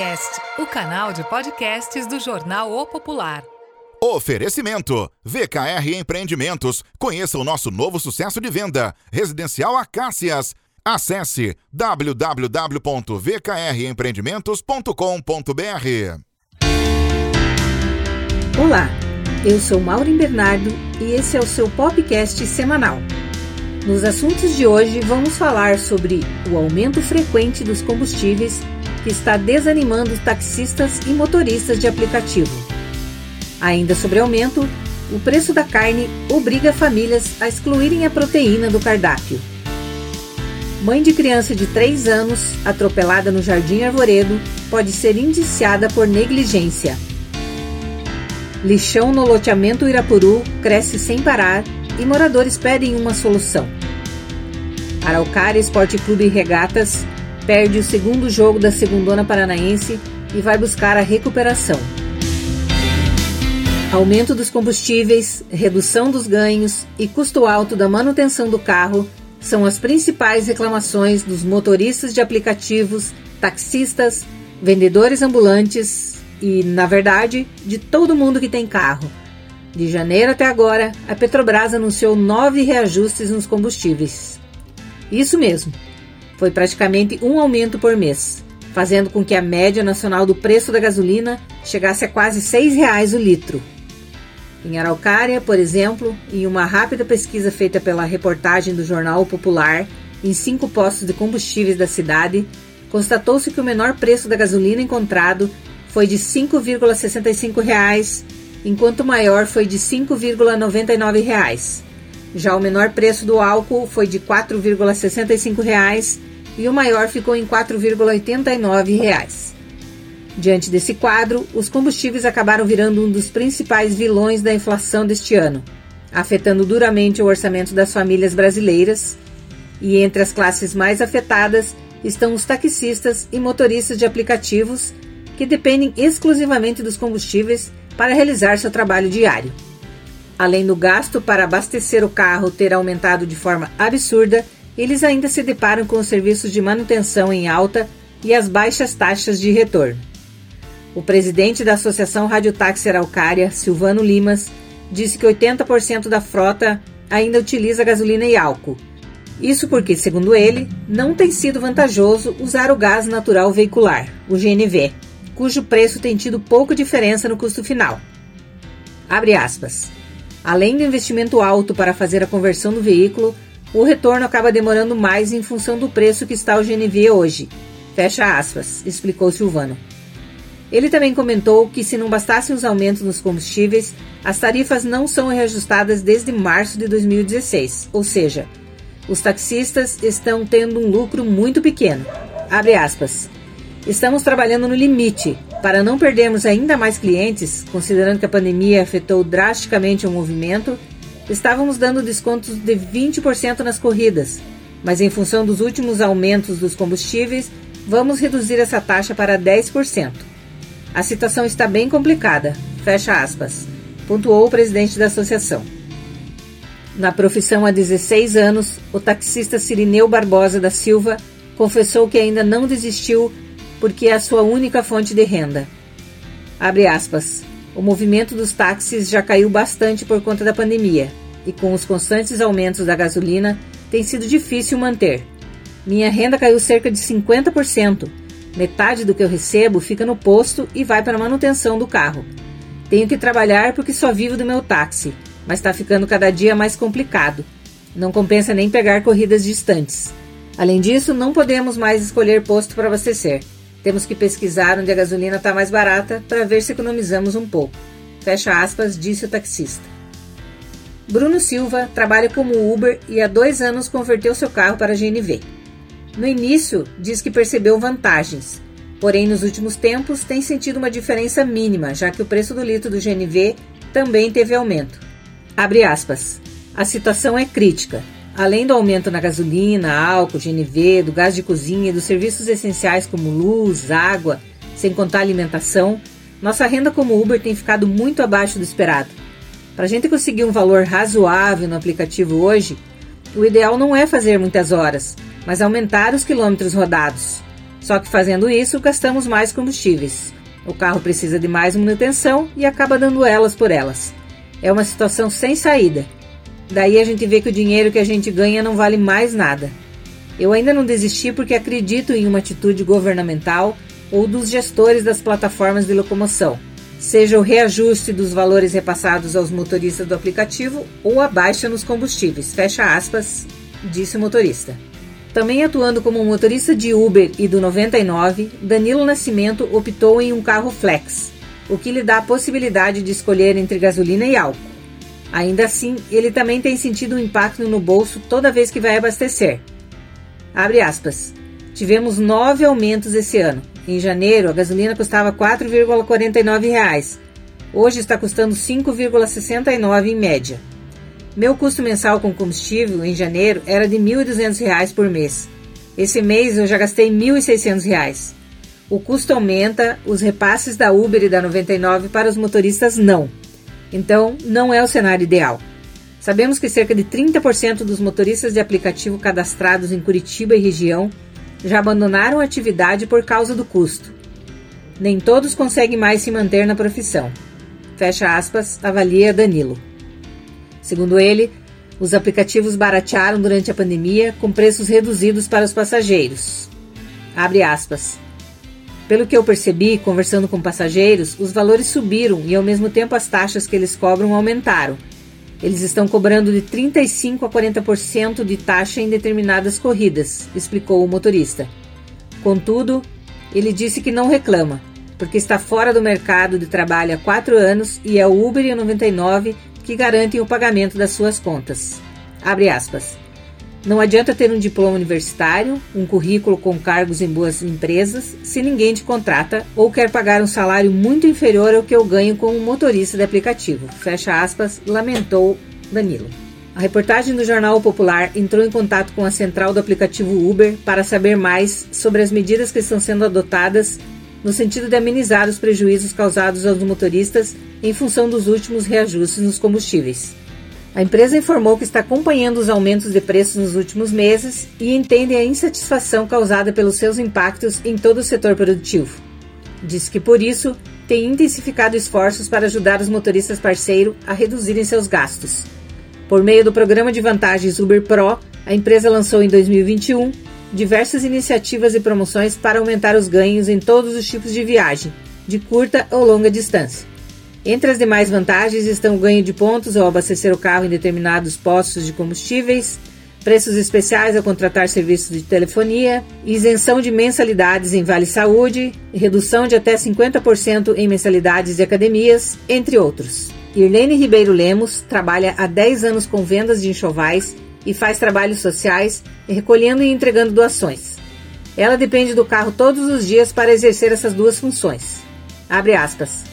Popcast, o canal de podcasts do jornal O Popular. Oferecimento: VKR Empreendimentos. Conheça o nosso novo sucesso de venda, Residencial Acácias. Acesse www.vkrempreendimentos.com.br. Olá, eu sou Maureen Bernardo e esse é o seu podcast semanal. Nos assuntos de hoje vamos falar sobre o aumento frequente dos combustíveis que está desanimando taxistas e motoristas de aplicativo. Ainda sobre aumento, o preço da carne obriga famílias a excluírem a proteína do cardápio. Mãe de criança de 3 anos atropelada no Jardim Arvoredo pode ser indiciada por negligência. Lixão no loteamento Irapuru cresce sem parar e moradores pedem uma solução. Araucária Esporte Clube Regatas perde o segundo jogo da Segundona Paranaense e vai buscar a recuperação. Aumento dos combustíveis, redução dos ganhos e custo alto da manutenção do carro são as principais reclamações dos motoristas de aplicativos, taxistas, vendedores ambulantes e, na verdade, de todo mundo que tem carro. De janeiro até agora, a Petrobras anunciou nove reajustes nos combustíveis. Isso mesmo, foi praticamente um aumento por mês, fazendo com que a média nacional do preço da gasolina chegasse a quase R$ 6,00 o litro. Em Araucária, por exemplo, em uma rápida pesquisa feita pela reportagem do Jornal Popular em cinco postos de combustíveis da cidade, constatou-se que o menor preço da gasolina encontrado foi de R$ 5,65, enquanto o maior foi de R$ 5,99. Já o menor preço do álcool foi de R$ 4,65 e o maior ficou em R$ 4,89. Diante desse quadro, os combustíveis acabaram virando um dos principais vilões da inflação deste ano, afetando duramente o orçamento das famílias brasileiras. E entre as classes mais afetadas estão os taxistas e motoristas de aplicativos, que dependem exclusivamente dos combustíveis para realizar seu trabalho diário. Além do gasto para abastecer o carro ter aumentado de forma absurda, eles ainda se deparam com os serviços de manutenção em alta e as baixas taxas de retorno. O presidente da Associação Rádio Táxi Araucária, Silvano Limas, disse que 80% da frota ainda utiliza gasolina e álcool. Isso porque, segundo ele, não tem sido vantajoso usar o gás natural veicular, o GNV, cujo preço tem tido pouca diferença no custo final. Abre aspas. Além do investimento alto para fazer a conversão do veículo, o retorno acaba demorando mais em função do preço que está o GNV hoje. Fecha aspas, explicou Silvano. Ele também comentou que, se não bastassem os aumentos nos combustíveis, as tarifas não são reajustadas desde março de 2016, ou seja, os taxistas estão tendo um lucro muito pequeno. Abre aspas. Estamos trabalhando no limite para não perdermos ainda mais clientes, considerando que a pandemia afetou drasticamente o movimento Estávamos dando descontos de 20% nas corridas, mas em função dos últimos aumentos dos combustíveis, vamos reduzir essa taxa para 10%. A situação está bem complicada, fecha aspas, pontuou o presidente da associação. Na profissão há 16 anos, o taxista Cirineu Barbosa da Silva confessou que ainda não desistiu porque é a sua única fonte de renda. Abre aspas. O movimento dos táxis já caiu bastante por conta da pandemia e com os constantes aumentos da gasolina tem sido difícil manter. Minha renda caiu cerca de 50%. Metade do que eu recebo fica no posto e vai para a manutenção do carro. Tenho que trabalhar porque só vivo do meu táxi, mas está ficando cada dia mais complicado. Não compensa nem pegar corridas distantes. Além disso, não podemos mais escolher posto para abastecer. Temos que pesquisar onde a gasolina está mais barata para ver se economizamos um pouco. Fecha aspas, disse o taxista. Bruno Silva trabalha como Uber e há dois anos converteu seu carro para GNV. No início, diz que percebeu vantagens, porém nos últimos tempos tem sentido uma diferença mínima, já que o preço do litro do GNV também teve aumento. Abre aspas. A situação é crítica. Além do aumento na gasolina, álcool, GNV, do gás de cozinha e dos serviços essenciais como luz, água, sem contar alimentação, nossa renda como Uber tem ficado muito abaixo do esperado. Para a gente conseguir um valor razoável no aplicativo hoje, o ideal não é fazer muitas horas, mas aumentar os quilômetros rodados. Só que fazendo isso, gastamos mais combustíveis. O carro precisa de mais manutenção e acaba dando elas por elas. É uma situação sem saída. Daí a gente vê que o dinheiro que a gente ganha não vale mais nada. Eu ainda não desisti porque acredito em uma atitude governamental ou dos gestores das plataformas de locomoção, seja o reajuste dos valores repassados aos motoristas do aplicativo ou a baixa nos combustíveis. Fecha aspas, disse o motorista. Também atuando como motorista de Uber e do 99, Danilo Nascimento optou em um carro flex, o que lhe dá a possibilidade de escolher entre gasolina e álcool. Ainda assim, ele também tem sentido um impacto no bolso toda vez que vai abastecer. Abre aspas. Tivemos nove aumentos esse ano. Em janeiro, a gasolina custava R$ 4,49. Hoje está custando 5,69 em média. Meu custo mensal com combustível em janeiro era de R$ 1.200 por mês. Esse mês eu já gastei R$ 1.600. O custo aumenta, os repasses da Uber e da 99 para os motoristas não. Então, não é o cenário ideal. Sabemos que cerca de 30% dos motoristas de aplicativo cadastrados em Curitiba e região já abandonaram a atividade por causa do custo. Nem todos conseguem mais se manter na profissão. Fecha aspas, avalia Danilo. Segundo ele, os aplicativos baratearam durante a pandemia com preços reduzidos para os passageiros. Abre aspas. Pelo que eu percebi, conversando com passageiros, os valores subiram e ao mesmo tempo as taxas que eles cobram aumentaram. Eles estão cobrando de 35 a 40% de taxa em determinadas corridas, explicou o motorista. Contudo, ele disse que não reclama, porque está fora do mercado de trabalho há quatro anos e é o Uber e o 99 que garantem o pagamento das suas contas. Abre aspas. Não adianta ter um diploma universitário, um currículo com cargos em boas empresas, se ninguém te contrata ou quer pagar um salário muito inferior ao que eu ganho como motorista de aplicativo. Fecha aspas, lamentou Danilo. A reportagem do Jornal Popular entrou em contato com a central do aplicativo Uber para saber mais sobre as medidas que estão sendo adotadas no sentido de amenizar os prejuízos causados aos motoristas em função dos últimos reajustes nos combustíveis. A empresa informou que está acompanhando os aumentos de preços nos últimos meses e entende a insatisfação causada pelos seus impactos em todo o setor produtivo. Diz que, por isso, tem intensificado esforços para ajudar os motoristas parceiro a reduzirem seus gastos. Por meio do programa de vantagens Uber Pro, a empresa lançou em 2021 diversas iniciativas e promoções para aumentar os ganhos em todos os tipos de viagem, de curta ou longa distância. Entre as demais vantagens estão o ganho de pontos ao abastecer o carro em determinados postos de combustíveis, preços especiais ao contratar serviços de telefonia, isenção de mensalidades em Vale Saúde, redução de até 50% em mensalidades de academias, entre outros. Irlene Ribeiro Lemos trabalha há 10 anos com vendas de enxovais e faz trabalhos sociais, recolhendo e entregando doações. Ela depende do carro todos os dias para exercer essas duas funções. Abre aspas.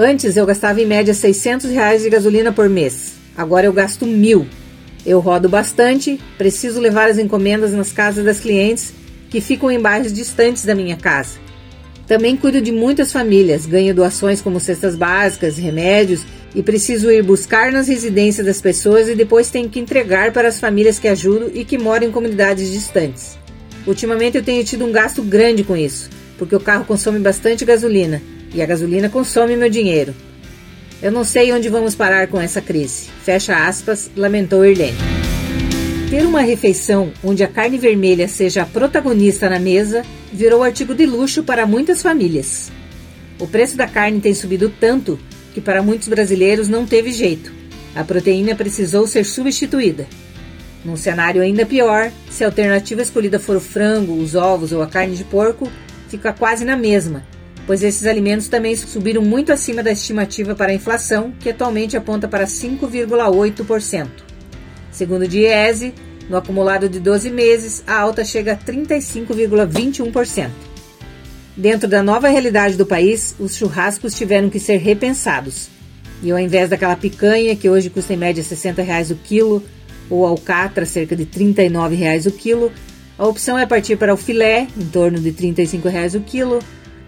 Antes eu gastava em média 600 reais de gasolina por mês. Agora eu gasto mil. Eu rodo bastante, preciso levar as encomendas nas casas das clientes que ficam em bairros distantes da minha casa. Também cuido de muitas famílias, ganho doações como cestas básicas, remédios e preciso ir buscar nas residências das pessoas e depois tenho que entregar para as famílias que ajudo e que moram em comunidades distantes. Ultimamente eu tenho tido um gasto grande com isso, porque o carro consome bastante gasolina e a gasolina consome meu dinheiro. Eu não sei onde vamos parar com essa crise. Fecha aspas, lamentou Irlene. Ter uma refeição onde a carne vermelha seja a protagonista na mesa virou artigo de luxo para muitas famílias. O preço da carne tem subido tanto que para muitos brasileiros não teve jeito. A proteína precisou ser substituída. Num cenário ainda pior, se a alternativa escolhida for o frango, os ovos ou a carne de porco, fica quase na mesma, pois esses alimentos também subiram muito acima da estimativa para a inflação, que atualmente aponta para 5,8%. Segundo o Diese, no acumulado de 12 meses, a alta chega a 35,21%. Dentro da nova realidade do país, os churrascos tiveram que ser repensados. E ao invés daquela picanha, que hoje custa em média 60 reais o quilo, ou alcatra, cerca de 39 reais o quilo, a opção é partir para o filé, em torno de 35 reais o quilo,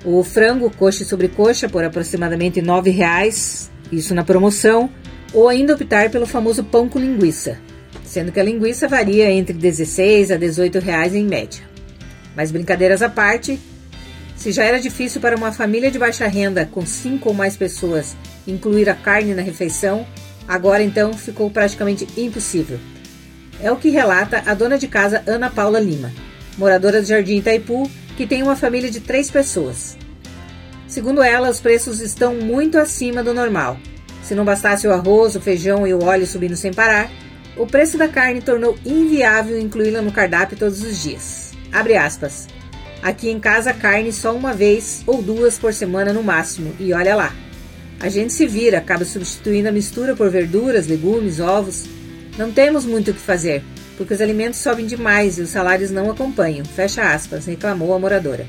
o frango coxa sobre coxa por aproximadamente R$ 9,00, isso na promoção, ou ainda optar pelo famoso pão com linguiça, sendo que a linguiça varia entre 16 a 18 reais em média. Mas brincadeiras à parte, se já era difícil para uma família de baixa renda com cinco ou mais pessoas incluir a carne na refeição, agora então ficou praticamente impossível. É o que relata a dona de casa Ana Paula Lima, moradora do Jardim Itaipu, que tem uma família de três pessoas. Segundo ela, os preços estão muito acima do normal. Se não bastasse o arroz, o feijão e o óleo subindo sem parar, o preço da carne tornou inviável incluí-la no cardápio todos os dias. Abre aspas. Aqui em casa, carne só uma vez ou duas por semana no máximo, e olha lá. A gente se vira, acaba substituindo a mistura por verduras, legumes, ovos. Não temos muito o que fazer, porque os alimentos sobem demais e os salários não acompanham. Fecha aspas, reclamou a moradora.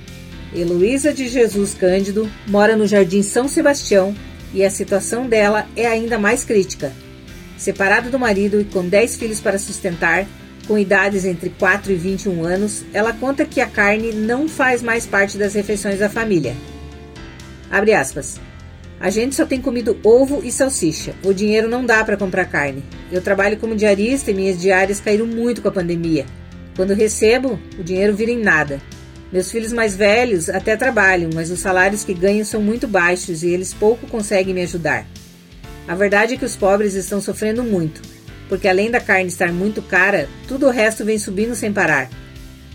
Heloísa de Jesus Cândido mora no Jardim São Sebastião e a situação dela é ainda mais crítica. Separada do marido e com 10 filhos para sustentar, com idades entre 4 e 21 anos, ela conta que a carne não faz mais parte das refeições da família. Abre aspas. A gente só tem comido ovo e salsicha. O dinheiro não dá para comprar carne. Eu trabalho como diarista e minhas diárias caíram muito com a pandemia. Quando recebo, o dinheiro vira em nada. Meus filhos mais velhos até trabalham, mas os salários que ganham são muito baixos e eles pouco conseguem me ajudar. A verdade é que os pobres estão sofrendo muito, porque além da carne estar muito cara, tudo o resto vem subindo sem parar.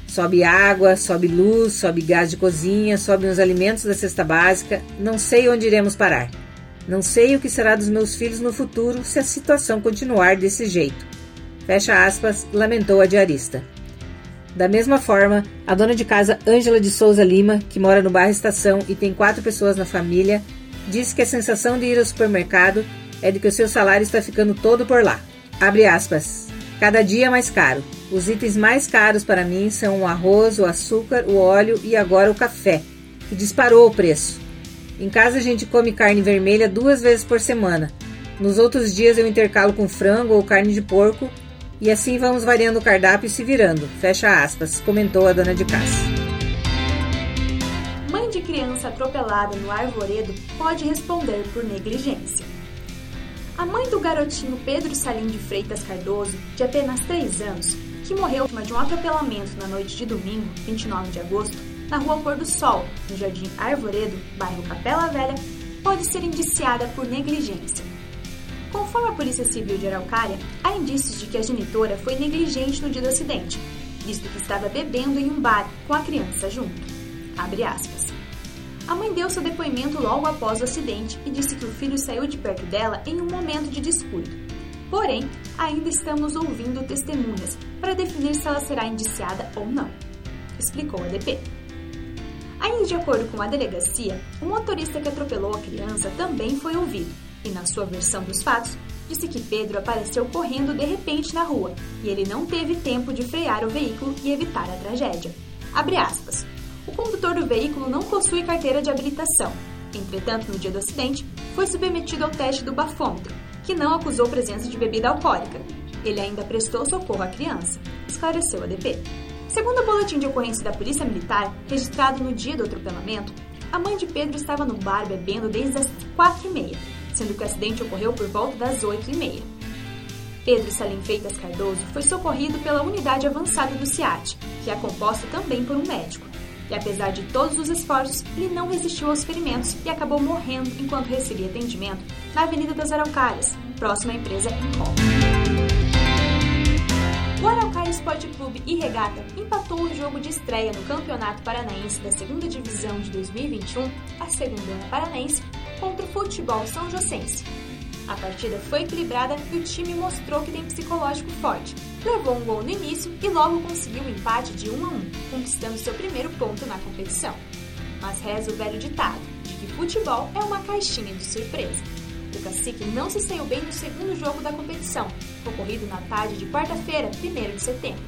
Sobe água, sobe luz, sobe gás de cozinha, sobem os alimentos da cesta básica. Não sei onde iremos parar. Não sei o que será dos meus filhos no futuro se a situação continuar desse jeito. Fecha aspas, lamentou a diarista. Da mesma forma, a dona de casa Ângela de Souza Lima, que mora no bairro Estação e tem quatro pessoas na família, disse que a sensação de ir ao supermercado é de que o seu salário está ficando todo por lá. Abre aspas. Cada dia mais caro. Os itens mais caros para mim são o arroz, o açúcar, o óleo e agora o café, que disparou o preço. Em casa a gente come carne vermelha duas vezes por semana. Nos outros dias eu intercalo com frango ou carne de porco e assim vamos variando o cardápio e se virando. Fecha aspas, comentou a dona de casa. Mãe de criança atropelada no arvoredo pode responder por negligência. A mãe do garotinho Pedro Salim de Freitas Cardoso, de apenas 3 anos, que morreu vítima de um atropelamento na noite de domingo, 29 de agosto, na rua Pôr do Sol, no Jardim Arvoredo, bairro Capela Velha, pode ser indiciada por negligência. Conforme a Polícia Civil de Araucária, há indícios de que a genitora foi negligente no dia do acidente, visto que estava bebendo em um bar com a criança junto. A mãe deu seu depoimento logo após o acidente e disse que o filho saiu de perto dela em um momento de descuido. Porém, ainda estamos ouvindo testemunhas para definir se ela será indiciada ou não, explicou a DP. Ainda de acordo com a delegacia, o motorista que atropelou a criança também foi ouvido e, na sua versão dos fatos, disse que Pedro apareceu correndo de repente na rua e ele não teve tempo de frear o veículo e evitar a tragédia. Abre aspas. O condutor do veículo não possui carteira de habilitação. Entretanto, no dia do acidente, foi submetido ao teste do bafômetro, que não acusou presença de bebida alcoólica. Ele ainda prestou socorro à criança, esclareceu a DP. Segundo o boletim de ocorrência da Polícia Militar, registrado no dia do atropelamento, a mãe de Pedro estava no bar bebendo desde as 4h30 sendo que o acidente ocorreu por volta das 8h30. Pedro Salim Feitas Cardoso foi socorrido pela unidade avançada do CIAT, que é composta também por um médico. E apesar de todos os esforços, ele não resistiu aos ferimentos e acabou morrendo enquanto recebia atendimento na Avenida das Araucárias, próxima à empresa Incom. O Araucária Esporte Clube e Regata empatou o jogo de estreia no Campeonato Paranaense da Segunda Divisão de 2021, a Segunda Paranaense, contra o Futebol São Josense. A partida foi equilibrada e o time mostrou que tem psicológico forte. Levou um gol no início e logo conseguiu um empate de 1 a 1, conquistando seu primeiro ponto na competição. Mas reza o velho ditado de que futebol é uma caixinha de surpresa. O Cacique não se saiu bem no segundo jogo da competição, ocorrido na tarde de quarta-feira, 1 de setembro.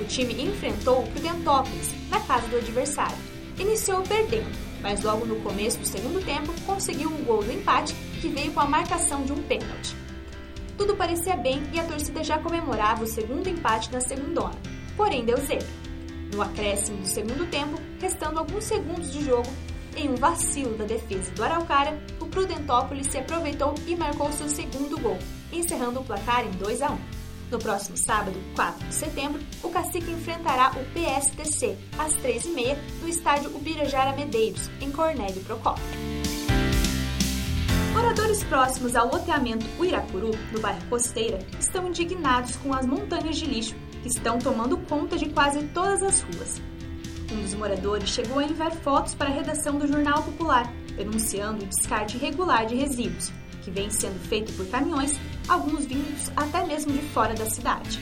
O time enfrentou o Prudentópolis, na casa do adversário. Iniciou perdendo, mas logo no começo do segundo tempo conseguiu um gol do empate que veio com a marcação de um pênalti. Tudo parecia bem e a torcida já comemorava o segundo empate na segundona, porém deu zero. No acréscimo do segundo tempo, restando alguns segundos de jogo, em um vacilo da defesa do Araucária, o Prudentópolis se aproveitou e marcou seu segundo gol, encerrando o placar em 2 a 1. No próximo sábado, 4 de setembro, o Cacique enfrentará o PSTC às 3h30 no estádio Ubirajara Medeiros, em Cornélio Procópio. Moradores próximos ao loteamento Uirapuru, no bairro Costeira, estão indignados com as montanhas de lixo que estão tomando conta de quase todas as ruas. Um dos moradores chegou a enviar fotos para a redação do Jornal Popular, denunciando o descarte irregular de resíduos, que vem sendo feito por caminhões, alguns vindos até mesmo de fora da cidade.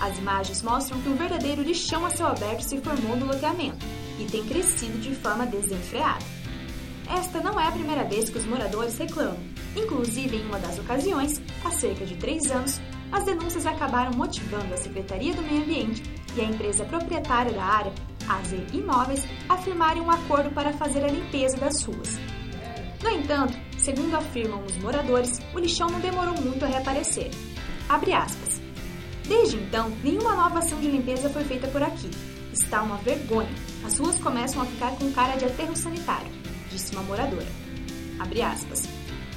As imagens mostram que um verdadeiro lixão a céu aberto se formou no loteamento e tem crescido de forma desenfreada. Esta não é a primeira vez que os moradores reclamam. Inclusive, em uma das ocasiões, há cerca de três anos, as denúncias acabaram motivando a Secretaria do Meio Ambiente e a empresa proprietária da área, AZ Imóveis, a firmarem um acordo para fazer a limpeza das ruas. No entanto, segundo afirmam os moradores, o lixão não demorou muito a reaparecer. Desde então, nenhuma nova ação de limpeza foi feita por aqui. Está uma vergonha. As ruas começam a ficar com cara de aterro sanitário, disse uma moradora. Abre aspas.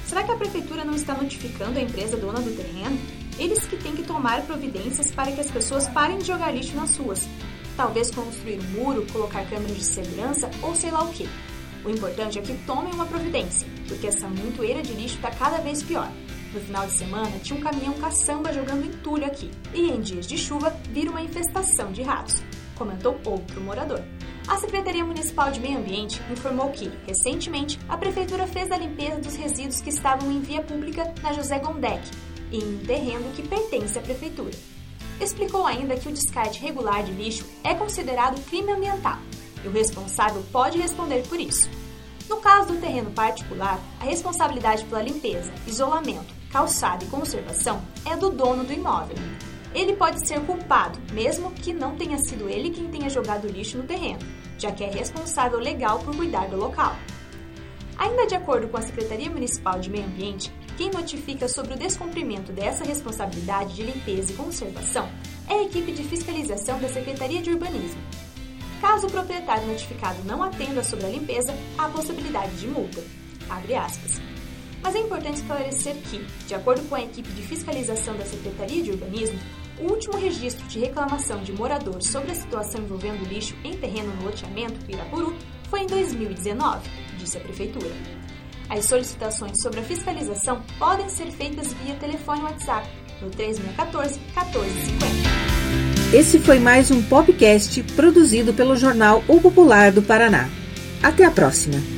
Será que a prefeitura não está notificando a empresa dona do terreno? Eles que têm que tomar providências para que as pessoas parem de jogar lixo nas ruas. Talvez construir muro, colocar câmeras de segurança ou sei lá o que. O importante é que tomem uma providência, porque essa montoeira de lixo está cada vez pior. No final de semana, tinha um caminhão caçamba jogando entulho aqui, e em dias de chuva, vira uma infestação de ratos, comentou outro morador. A Secretaria Municipal de Meio Ambiente informou que, recentemente, a Prefeitura fez a limpeza dos resíduos que estavam em via pública na José Gondek, em um terreno que pertence à Prefeitura. Explicou ainda que o descarte regular de lixo é considerado crime ambiental e o responsável pode responder por isso. No caso do terreno particular, a responsabilidade pela limpeza, isolamento, calçado e conservação é do dono do imóvel. Ele pode ser culpado, mesmo que não tenha sido ele quem tenha jogado lixo no terreno, já que é responsável legal por cuidar do local. Ainda de acordo com a Secretaria Municipal de Meio Ambiente, quem notifica sobre o descumprimento dessa responsabilidade de limpeza e conservação é a equipe de fiscalização da Secretaria de Urbanismo, Caso o proprietário notificado não atenda sobre a limpeza, há possibilidade de multa. Mas é importante esclarecer que, de acordo com a equipe de fiscalização da Secretaria de Urbanismo, o último registro de reclamação de morador sobre a situação envolvendo lixo em terreno no loteamento Pirapuru foi em 2019, disse a Prefeitura. As solicitações sobre a fiscalização podem ser feitas via telefone WhatsApp no 3614 1450. Esse foi mais um podcast produzido pelo jornal O Popular do Paraná. Até a próxima!